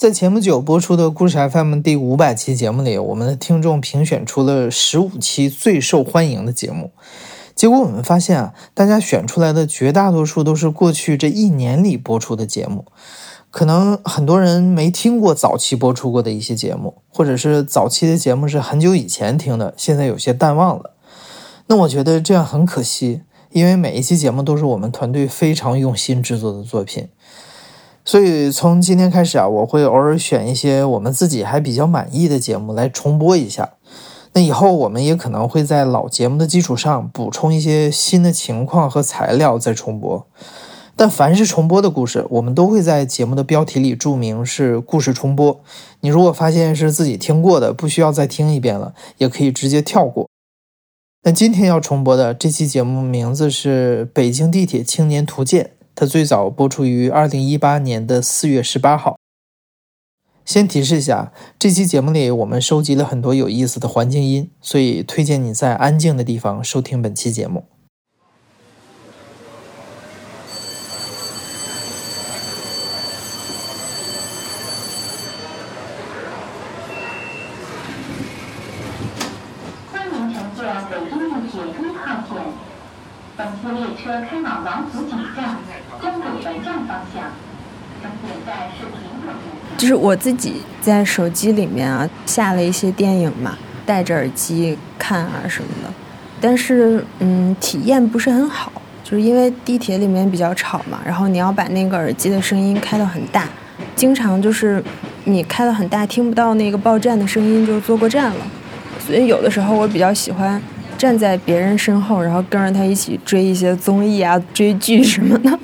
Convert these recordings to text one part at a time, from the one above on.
在前不久播出的故事 FM 第五百期节目里，我们的听众评选出了十五期最受欢迎的节目。结果我们发现啊，大家选出来的绝大多数都是过去这一年里播出的节目。可能很多人没听过早期播出过的一些节目，或者是早期的节目是很久以前听的，现在有些淡忘了。那我觉得这样很可惜，因为每一期节目都是我们团队非常用心制作的作品。所以从今天开始啊，我会偶尔选一些我们自己还比较满意的节目来重播一下。那以后我们也可能会在老节目的基础上补充一些新的情况和材料再重播。但凡是重播的故事，我们都会在节目的标题里注明是故事重播。你如果发现是自己听过的，不需要再听一遍了，也可以直接跳过。那今天要重播的这期节目名字是《北京地铁青年图鉴》。它最早播出于二零一八年的四月十八号。先提示一下，这期节目里我们收集了很多有意思的环境音，所以推荐你在安静的地方收听本期节目。欢迎乘坐北京地铁一号。本次列车开往王府井站、就是我自己在手机里面啊下了一些电影嘛，戴着耳机看啊什么的，但是嗯体验不是很好，就是因为地铁里面比较吵嘛，然后你要把那个耳机的声音开到很大，经常就是你开到很大听不到那个报站的声音就坐过站了，所以有的时候我比较喜欢站在别人身后，然后跟着他一起追一些综艺啊、追剧什么的。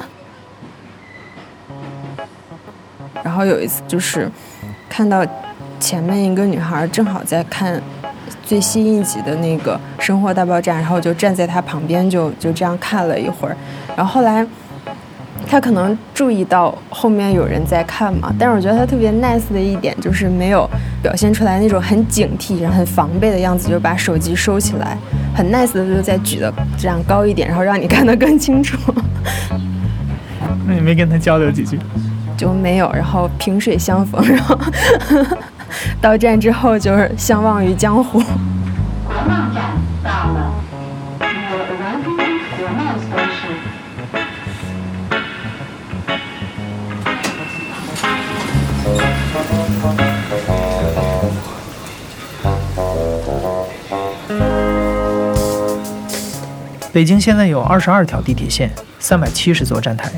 然后有一次就是看到前面一个女孩正好在看最新一集的那个《生活大爆炸》，然后就站在她旁边就就这样看了一会儿。然后后来她可能注意到后面有人在看嘛，但是我觉得她特别 nice 的一点就是没有表现出来那种很警惕、很防备的样子，就把手机收起来，很 nice 的就再举的这样高一点，然后让你看得更清楚。那你没跟他交流几句？就没有，然后萍水相逢，然后到站之后就是相忘于江湖。北京现在有二十二条地铁线，三百七十座站台，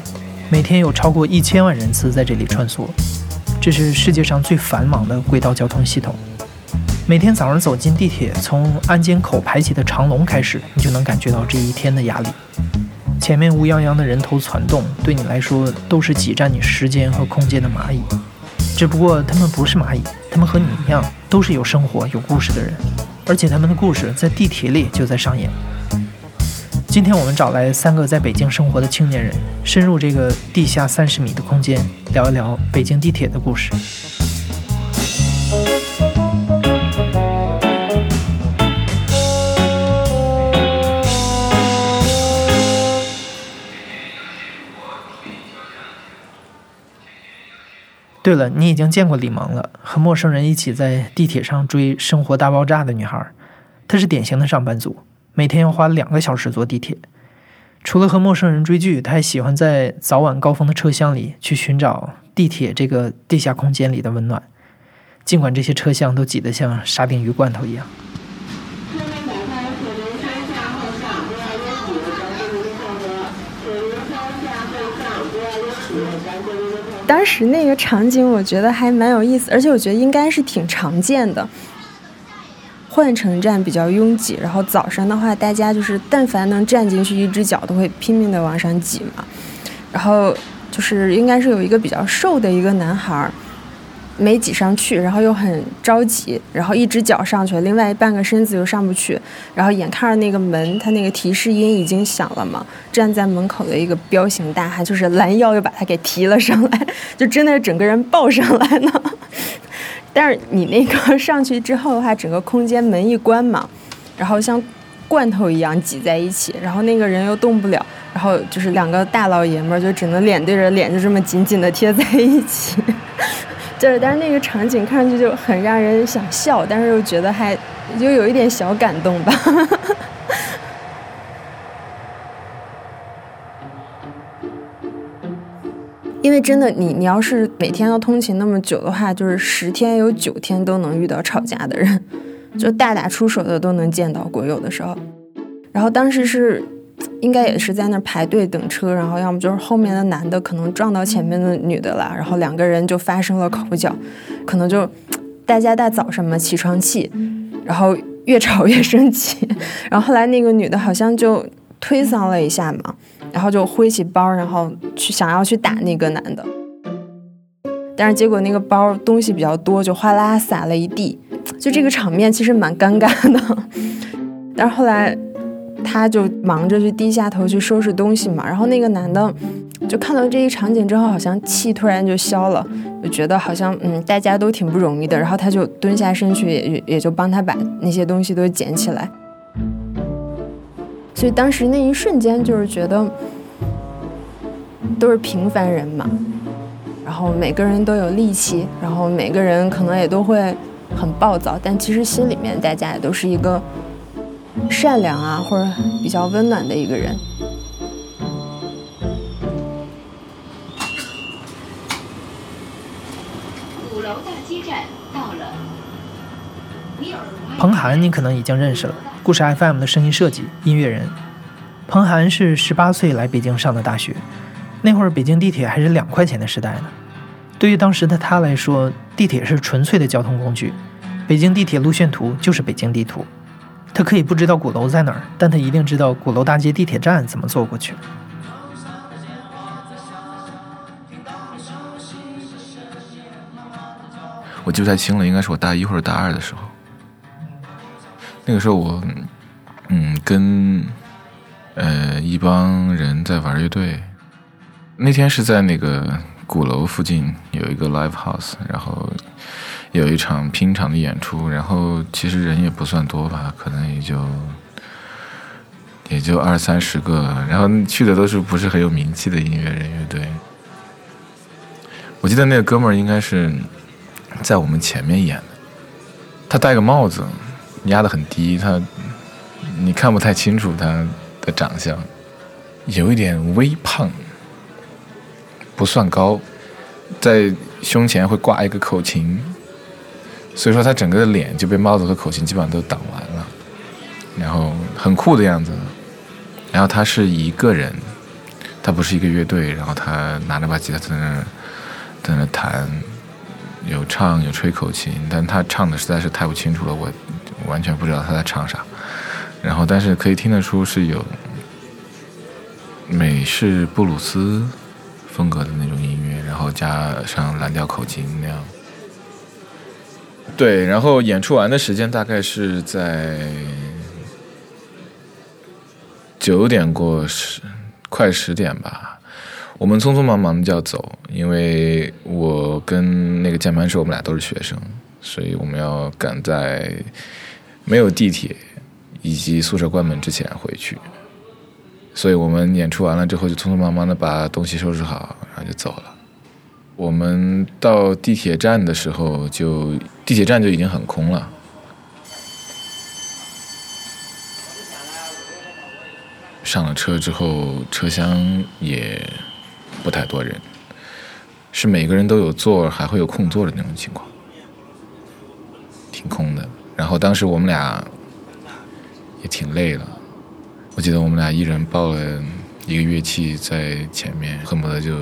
每天有超过一千万人次在这里穿梭。这是世界上最繁忙的轨道交通系统。每天早上走进地铁，从安检口排起的长龙开始，你就能感觉到这一天的压力。前面乌泱泱的人头攒动，对你来说都是挤占你时间和空间的蚂蚁。只不过他们不是蚂蚁，他们和你一样，都是有生活、有故事的人，而且他们的故事在地铁里就在上演。今天我们找来三个在北京生活的青年人，深入这个地下三十米的空间，聊一聊北京地铁的故事。对了，你已经见过李萌了，和陌生人一起在地铁上追《生活大爆炸》的女孩，她是典型的上班族。每天要花两个小时坐地铁，除了和陌生人追剧，他还喜欢在早晚高峰的车厢里去寻找地铁这个地下空间里的温暖。尽管这些车厢都挤得像沙丁鱼罐头一样。当时那个场景我觉得还蛮有意思，而且我觉得应该是挺常见的。换乘站比较拥挤，然后早上的话，大家就是但凡能站进去一只脚，都会拼命的往上挤嘛。然后就是应该是有一个比较瘦的一个男孩儿，没挤上去，然后又很着急，然后一只脚上去了，另外半个身子又上不去。然后眼看着那个门，他那个提示音已经响了嘛，站在门口的一个彪形大汉，就是拦腰又把他给提了上来，就真的整个人抱上来呢。但是你那个上去之后的话，整个空间门一关嘛，然后像罐头一样挤在一起，然后那个人又动不了，然后就是两个大老爷们儿就只能脸对着脸，就这么紧紧的贴在一起，就是，但是那个场景看上去就很让人想笑，但是又觉得还 就有一点小感动吧。因为真的，你你要是每天要通勤那么久的话，就是十天有九天都能遇到吵架的人，就大打出手的都能见到过，有的时候。然后当时是。应该也是在那排队等车，然后要么就是后面的男的可能撞到前面的女的了，然后两个人就发生了口角，可能就大家大早上嘛起床气，然后越吵越生气，然后后来那个女的好像就推搡了一下嘛，然后就挥起包，然后去想要去打那个男的，但是结果那个包东西比较多，就哗啦洒了一地，就这个场面其实蛮尴尬的，但是后来。他就忙着去低下头去收拾东西嘛，然后那个男的就看到这一场景之后，好像气突然就消了，就觉得好像嗯大家都挺不容易的，然后他就蹲下身去，也也就帮他把那些东西都捡起来。所以当时那一瞬间就是觉得都是平凡人嘛，然后每个人都有力气，然后每个人可能也都会很暴躁，但其实心里面大家也都是一个。善良啊，或者比较温暖的一个人。彭涵，你可能已经认识了，故事 FM 的声音设计音乐人。彭涵是十八岁来北京上的大学，那会儿北京地铁还是两块钱的时代呢。对于当时的他来说，地铁是纯粹的交通工具，北京地铁路线图就是北京地图。他可以不知道鼓楼在哪儿，但他一定知道鼓楼大街地铁站怎么坐过去。我记不太清了，应该是我大一或者大二的时候。那个时候我，嗯，跟呃一帮人在玩乐队。那天是在那个鼓楼附近有一个 live house，然后。有一场拼场的演出，然后其实人也不算多吧，可能也就也就二三十个，然后去的都是不是很有名气的音乐人乐队。我记得那个哥们儿应该是在我们前面演的，他戴个帽子，压得很低，他你看不太清楚他的长相，有一点微胖，不算高，在胸前会挂一个口琴。所以说他整个的脸就被帽子和口琴基本上都挡完了，然后很酷的样子。然后他是一个人，他不是一个乐队，然后他拿着把吉他在那在那弹，有唱有吹口琴，但他唱的实在是太不清楚了，我完全不知道他在唱啥。然后但是可以听得出是有美式布鲁斯风格的那种音乐，然后加上蓝调口琴那样。对，然后演出完的时间大概是在九点过十，快十点吧。我们匆匆忙忙的就要走，因为我跟那个键盘手我们俩都是学生，所以我们要赶在没有地铁以及宿舍关门之前回去。所以我们演出完了之后，就匆匆忙忙的把东西收拾好，然后就走了。我们到地铁站的时候，就地铁站就已经很空了。上了车之后，车厢也不太多人，是每个人都有座，还会有空座的那种情况，挺空的。然后当时我们俩也挺累了，我记得我们俩一人抱了一个乐器在前面，恨不得就。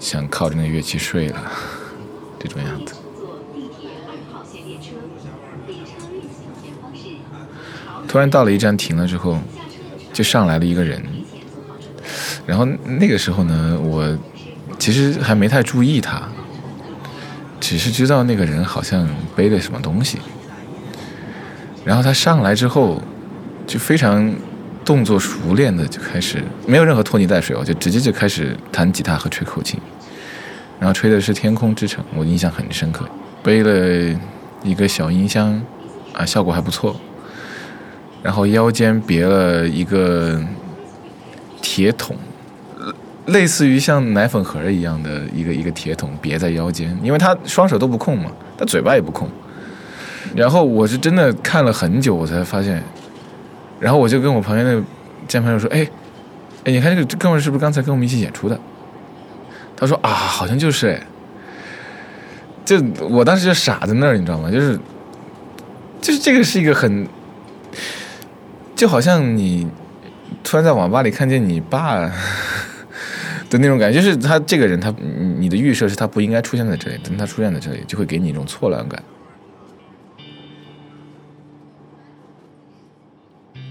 想靠着那乐器睡了，这种样子。突然到了一站停了之后，就上来了一个人。然后那个时候呢，我其实还没太注意他，只是知道那个人好像背了什么东西。然后他上来之后，就非常动作熟练的就开始，没有任何拖泥带水，我就直接就开始弹吉他和吹口琴。然后吹的是《天空之城》，我印象很深刻。背了一个小音箱，啊，效果还不错。然后腰间别了一个铁桶，类似于像奶粉盒一样的一个一个铁桶别在腰间，因为他双手都不空嘛，他嘴巴也不空。然后我是真的看了很久，我才发现，然后我就跟我旁边那个键盘手说：“哎，哎，你看这个哥们是不是刚才跟我们一起演出的？”他说：“啊，好像就是哎。”就我当时就傻在那儿，你知道吗？就是，就是这个是一个很，就好像你突然在网吧里看见你爸的那种感觉，就是他这个人，他你的预设是他不应该出现在这里，但他出现在这里，就会给你一种错乱感。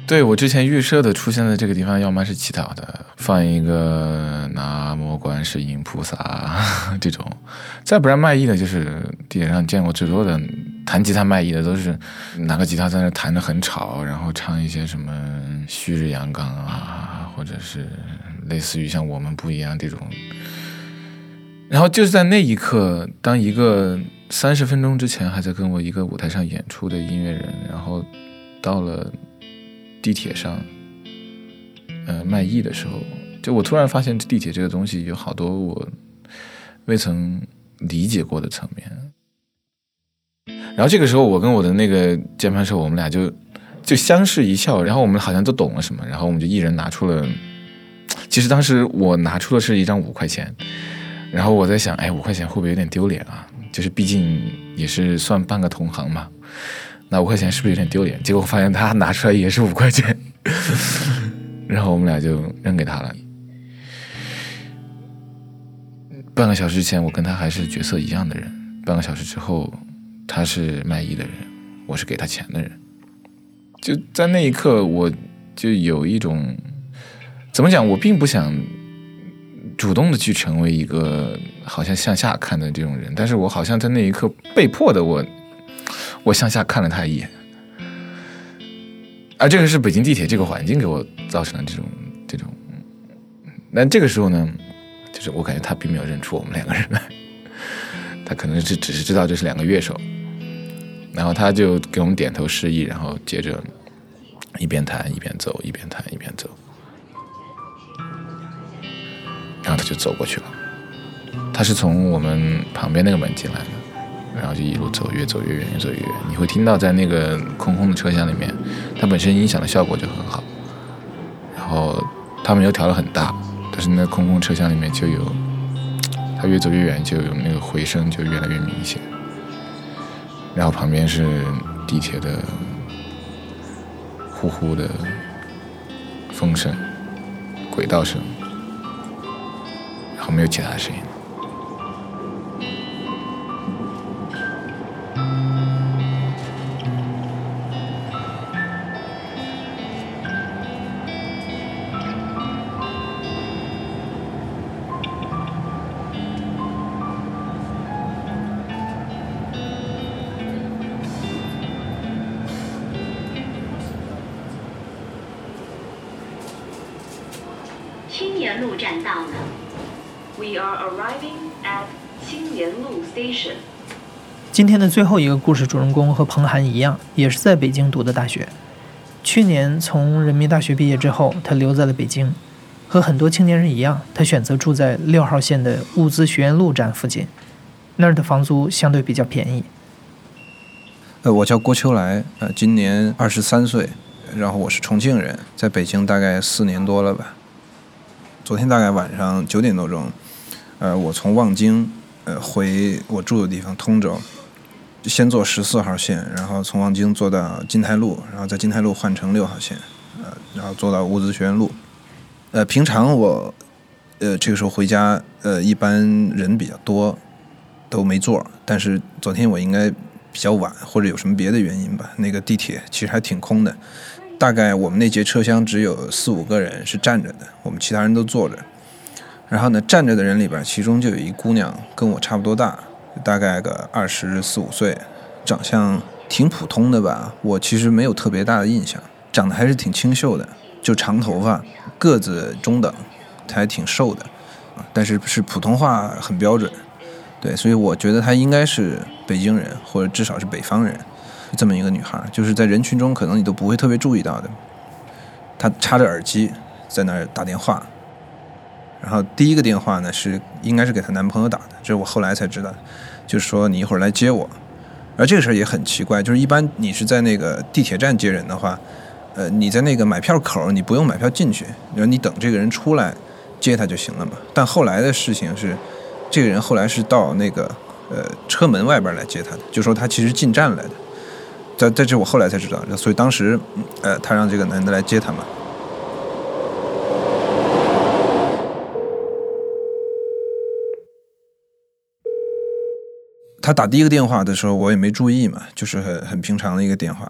对我之前预设的出现在这个地方，要么是乞讨的，放一个南无观世音菩萨 这种；再不然卖艺的，就是地铁上见过最多的弹吉他卖艺的，都是拿个吉他在那弹的很吵，然后唱一些什么旭日阳刚啊，或者是类似于像我们不一样这种。然后就是在那一刻，当一个三十分钟之前还在跟我一个舞台上演出的音乐人，然后到了。地铁上，呃，卖艺的时候，就我突然发现地铁这个东西有好多我未曾理解过的层面。然后这个时候，我跟我的那个键盘手，我们俩就就相视一笑，然后我们好像都懂了什么，然后我们就一人拿出了，其实当时我拿出的是一张五块钱，然后我在想，哎，五块钱会不会有点丢脸啊？就是毕竟也是算半个同行嘛。那五块钱是不是有点丢脸？结果发现他拿出来也是五块钱，然后我们俩就扔给他了。半个小时前，我跟他还是角色一样的人；半个小时之后，他是卖艺的人，我是给他钱的人。就在那一刻，我就有一种怎么讲？我并不想主动的去成为一个好像向下看的这种人，但是我好像在那一刻被迫的我。我向下看了他一眼，而这个是北京地铁这个环境给我造成的这种这种。那这个时候呢，就是我感觉他并没有认出我们两个人来，他可能是只是知道这是两个乐手，然后他就给我们点头示意，然后接着一边弹一边走，一边弹一边走，然后他就走过去了。他是从我们旁边那个门进来的。然后就一路走，越走越远，越走越远。你会听到在那个空空的车厢里面，它本身音响的效果就很好。然后他们又调的很大，但是那空空车厢里面就有，他越走越远，就有那个回声就越来越明显。然后旁边是地铁的呼呼的风声、轨道声，然后没有其他的声音。今天的最后一个故事主人公和彭涵一样，也是在北京读的大学。去年从人民大学毕业之后，他留在了北京。和很多青年人一样，他选择住在六号线的物资学院路站附近，那儿的房租相对比较便宜。呃，我叫郭秋来，呃，今年二十三岁，然后我是重庆人，在北京大概四年多了吧。昨天大概晚上九点多钟，呃，我从望京，呃，回我住的地方通州。先坐十四号线，然后从望京坐到金台路，然后在金台路换乘六号线，呃，然后坐到物资学院路。呃，平常我，呃，这个时候回家，呃，一般人比较多，都没座。但是昨天我应该比较晚，或者有什么别的原因吧，那个地铁其实还挺空的，大概我们那节车厢只有四五个人是站着的，我们其他人都坐着。然后呢，站着的人里边，其中就有一姑娘跟我差不多大。大概个二十四五岁，长相挺普通的吧。我其实没有特别大的印象，长得还是挺清秀的，就长头发，个子中等，她还挺瘦的，但是是普通话很标准。对，所以我觉得她应该是北京人，或者至少是北方人，这么一个女孩，就是在人群中可能你都不会特别注意到的。她插着耳机在那儿打电话，然后第一个电话呢是应该是给她男朋友打的，这是我后来才知道，就是说你一会儿来接我。而这个事儿也很奇怪，就是一般你是在那个地铁站接人的话，呃，你在那个买票口，你不用买票进去，然后你等这个人出来接他就行了嘛。但后来的事情是，这个人后来是到那个呃车门外边来接他的，就说他其实进站来的。这这我后来才知道，所以当时呃他让这个男的来接他嘛。他打第一个电话的时候，我也没注意嘛，就是很很平常的一个电话。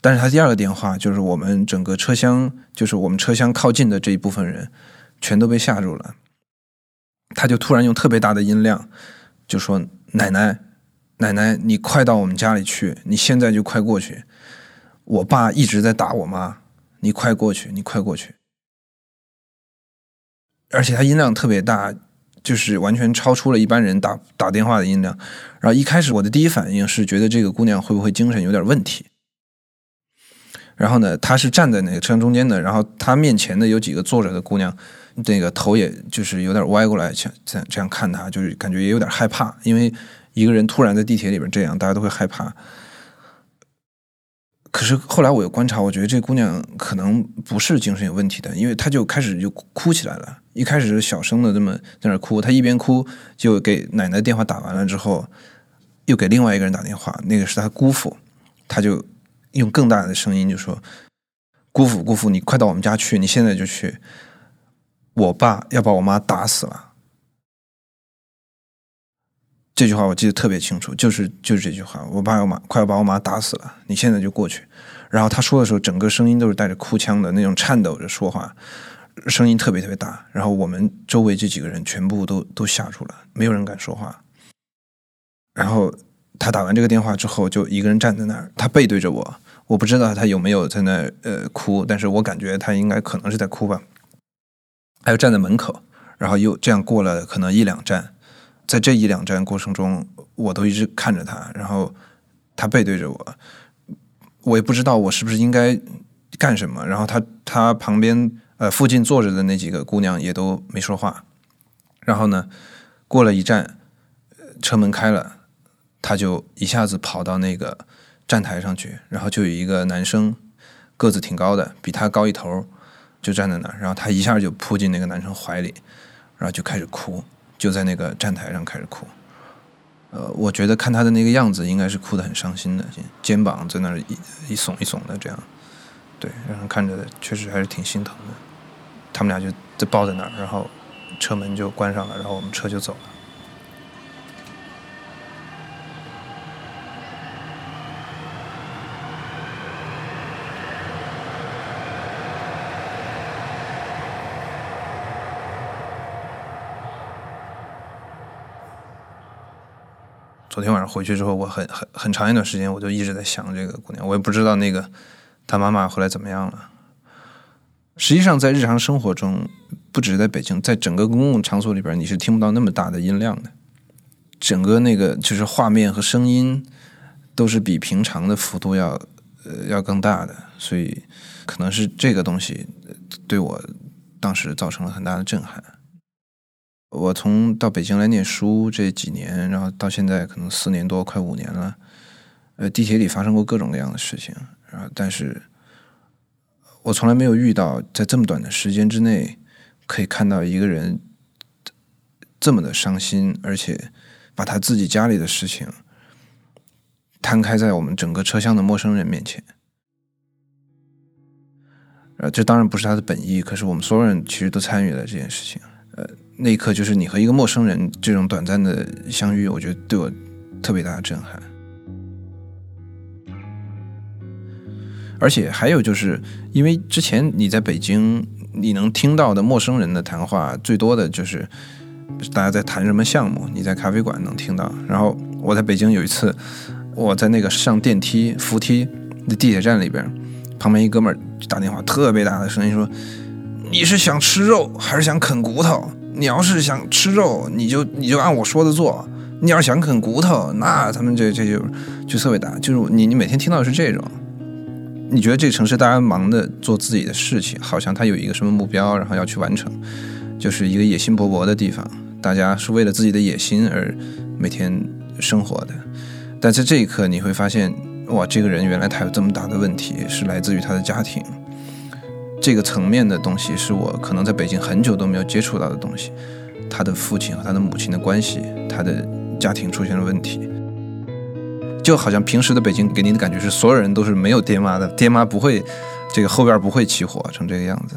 但是他第二个电话，就是我们整个车厢，就是我们车厢靠近的这一部分人，全都被吓住了。他就突然用特别大的音量，就说：“奶奶，奶奶，你快到我们家里去，你现在就快过去。我爸一直在打我妈，你快过去，你快过去。”而且他音量特别大。就是完全超出了一般人打打电话的音量，然后一开始我的第一反应是觉得这个姑娘会不会精神有点问题。然后呢，她是站在那个车厢中间的，然后她面前的有几个坐着的姑娘，那个头也就是有点歪过来，像这样这样看她，就是感觉也有点害怕，因为一个人突然在地铁里边这样，大家都会害怕。可是后来我又观察，我觉得这姑娘可能不是精神有问题的，因为她就开始就哭起来了。一开始是小声的这么在那哭，她一边哭就给奶奶电话打完了之后，又给另外一个人打电话，那个是她姑父，他就用更大的声音就说：“姑父，姑父，你快到我们家去，你现在就去，我爸要把我妈打死了。”这句话我记得特别清楚，就是就是这句话，我爸要妈快要把我妈打死了，你现在就过去。然后他说的时候，整个声音都是带着哭腔的那种颤抖着说话，声音特别特别大。然后我们周围这几个人全部都都吓住了，没有人敢说话。然后他打完这个电话之后，就一个人站在那儿，他背对着我，我不知道他有没有在那呃哭，但是我感觉他应该可能是在哭吧。还有站在门口，然后又这样过了可能一两站。在这一两站过程中，我都一直看着他，然后他背对着我，我也不知道我是不是应该干什么。然后他他旁边呃附近坐着的那几个姑娘也都没说话。然后呢，过了一站，车门开了，他就一下子跑到那个站台上去，然后就有一个男生个子挺高的，比他高一头，就站在那儿，然后他一下就扑进那个男生怀里，然后就开始哭。就在那个站台上开始哭，呃，我觉得看他的那个样子，应该是哭得很伤心的，肩膀在那儿一一耸一耸的这样，对，然后看着确实还是挺心疼的。他们俩就就抱在那儿，然后车门就关上了，然后我们车就走了。昨天晚上回去之后，我很很很长一段时间，我就一直在想这个姑娘。我也不知道那个她妈妈后来怎么样了。实际上，在日常生活中，不只是在北京，在整个公共场所里边，你是听不到那么大的音量的。整个那个就是画面和声音都是比平常的幅度要呃要更大的，所以可能是这个东西对我当时造成了很大的震撼。我从到北京来念书这几年，然后到现在可能四年多，快五年了。呃，地铁里发生过各种各样的事情，然后但是，我从来没有遇到在这么短的时间之内，可以看到一个人这么的伤心，而且把他自己家里的事情摊开在我们整个车厢的陌生人面前。呃，这当然不是他的本意，可是我们所有人其实都参与了这件事情。那一刻，就是你和一个陌生人这种短暂的相遇，我觉得对我特别大的震撼。而且还有就是，因为之前你在北京，你能听到的陌生人的谈话，最多的就是大家在谈什么项目。你在咖啡馆能听到。然后我在北京有一次，我在那个上电梯扶梯的地铁站里边，旁边一哥们儿打电话，特别大的声音说：“你是想吃肉还是想啃骨头？”你要是想吃肉，你就你就按我说的做。你要是想啃骨头，那他们这这就就特别大。就是你你每天听到的是这种，你觉得这个城市大家忙的做自己的事情，好像他有一个什么目标，然后要去完成。就是一个野心勃勃的地方，大家是为了自己的野心而每天生活的。但在这一刻，你会发现，哇，这个人原来他有这么大的问题，是来自于他的家庭。这个层面的东西是我可能在北京很久都没有接触到的东西。他的父亲和他的母亲的关系，他的家庭出现了问题，就好像平时的北京给您的感觉是所有人都是没有爹妈的，爹妈不会，这个后院不会起火成这个样子。